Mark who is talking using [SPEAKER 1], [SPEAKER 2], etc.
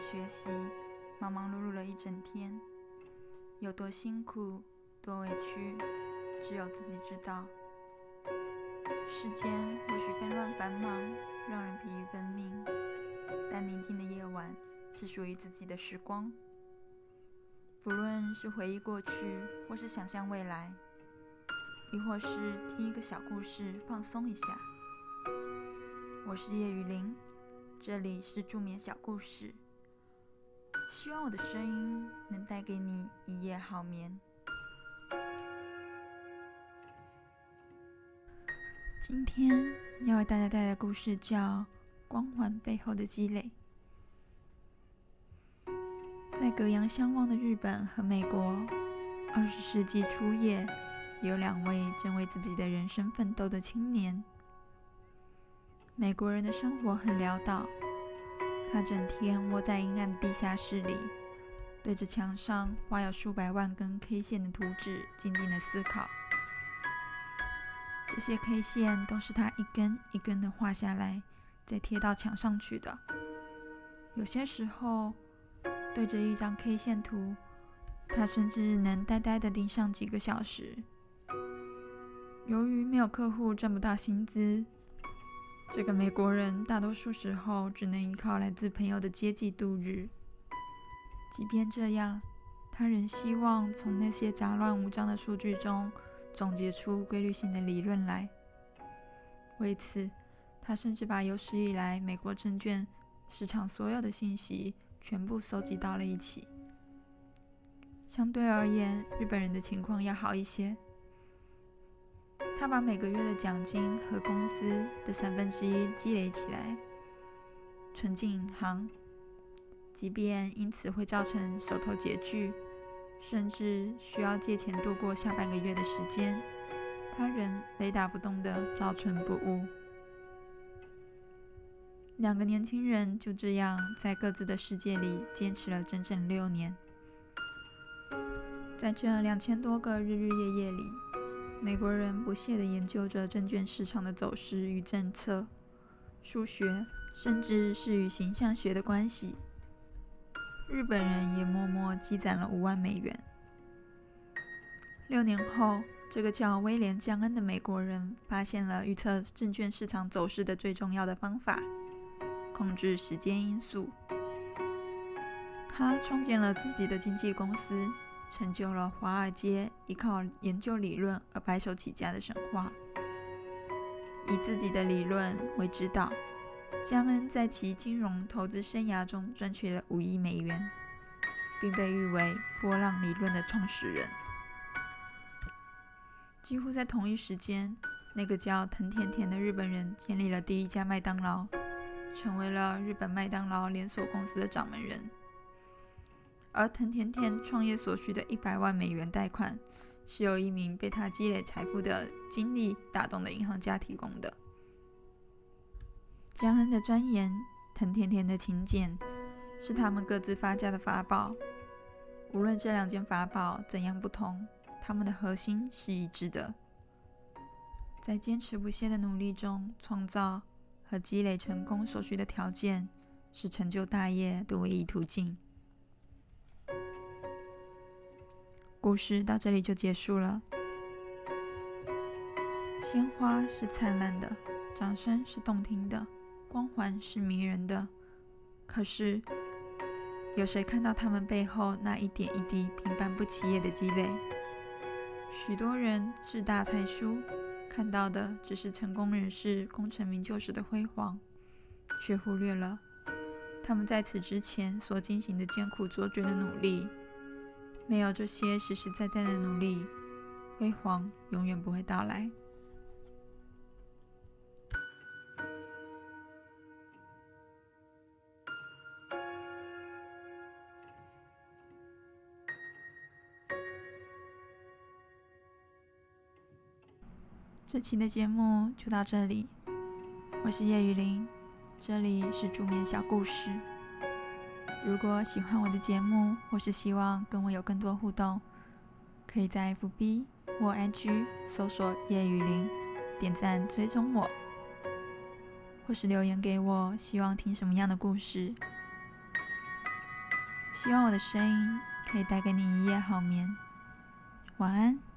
[SPEAKER 1] 学习，忙忙碌碌了一整天，有多辛苦、多委屈，只有自己知道。世间或许纷乱繁忙，让人疲于奔命，但宁静的夜晚是属于自己的时光。不论是回忆过去，或是想象未来，亦或是听一个小故事放松一下。我是叶雨林，这里是助眠小故事。希望我的声音能带给你一夜好眠。今天要为大家带来的故事叫《光环背后的积累》。在隔洋相望的日本和美国，二十世纪初叶，有两位正为自己的人生奋斗的青年。美国人的生活很潦倒，他整天窝在阴暗的地下室里，对着墙上画有数百万根 K 线的图纸，静静的思考。这些 K 线都是他一根一根的画下来，再贴到墙上去的。有些时候。对着一张 K 线图，他甚至能呆呆的盯上几个小时。由于没有客户，挣不到薪资，这个美国人大多数时候只能依靠来自朋友的接济度日。即便这样，他仍希望从那些杂乱无章的数据中总结出规律性的理论来。为此，他甚至把有史以来美国证券市场所有的信息。全部收集到了一起。相对而言，日本人的情况要好一些。他把每个月的奖金和工资的三分之一积累起来，存进银行。即便因此会造成手头拮据，甚至需要借钱度过下半个月的时间，他仍雷打不动的照存不误。两个年轻人就这样在各自的世界里坚持了整整六年。在这两千多个日日夜夜里，美国人不懈地研究着证券市场的走势与政策、数学，甚至是与形象学的关系。日本人也默默积攒了五万美元。六年后，这个叫威廉·江恩的美国人发现了预测证券市场走势的最重要的方法。控制时间因素，他创建了自己的经纪公司，成就了华尔街依靠研究理论而白手起家的神话。以自己的理论为指导，江恩在其金融投资生涯中赚取了五亿美元，并被誉为“波浪理论”的创始人。几乎在同一时间，那个叫藤田田的日本人建立了第一家麦当劳。成为了日本麦当劳连锁公司的掌门人，而藤田田创业所需的一百万美元贷款，是由一名被他积累财富的经历打动的银行家提供的。江恩的钻研，藤田田的勤俭，是他们各自发家的法宝。无论这两件法宝怎样不同，他们的核心是一致的，在坚持不懈的努力中创造。和积累成功所需的条件，是成就大业的唯一途径。故事到这里就结束了。鲜花是灿烂的，掌声是动听的，光环是迷人的。可是，有谁看到他们背后那一点一滴平凡不起眼的积累？许多人志大才疏。看到的只是成功人士功成名就时的辉煌，却忽略了他们在此之前所进行的艰苦卓绝的努力。没有这些实实在在的努力，辉煌永远不会到来。这期的节目就到这里，我是叶雨林，这里是助眠小故事。如果喜欢我的节目，或是希望跟我有更多互动，可以在 FB 或 IG 搜索叶雨林，点赞追踪我，或是留言给我，希望听什么样的故事。希望我的声音可以带给你一夜好眠。晚安。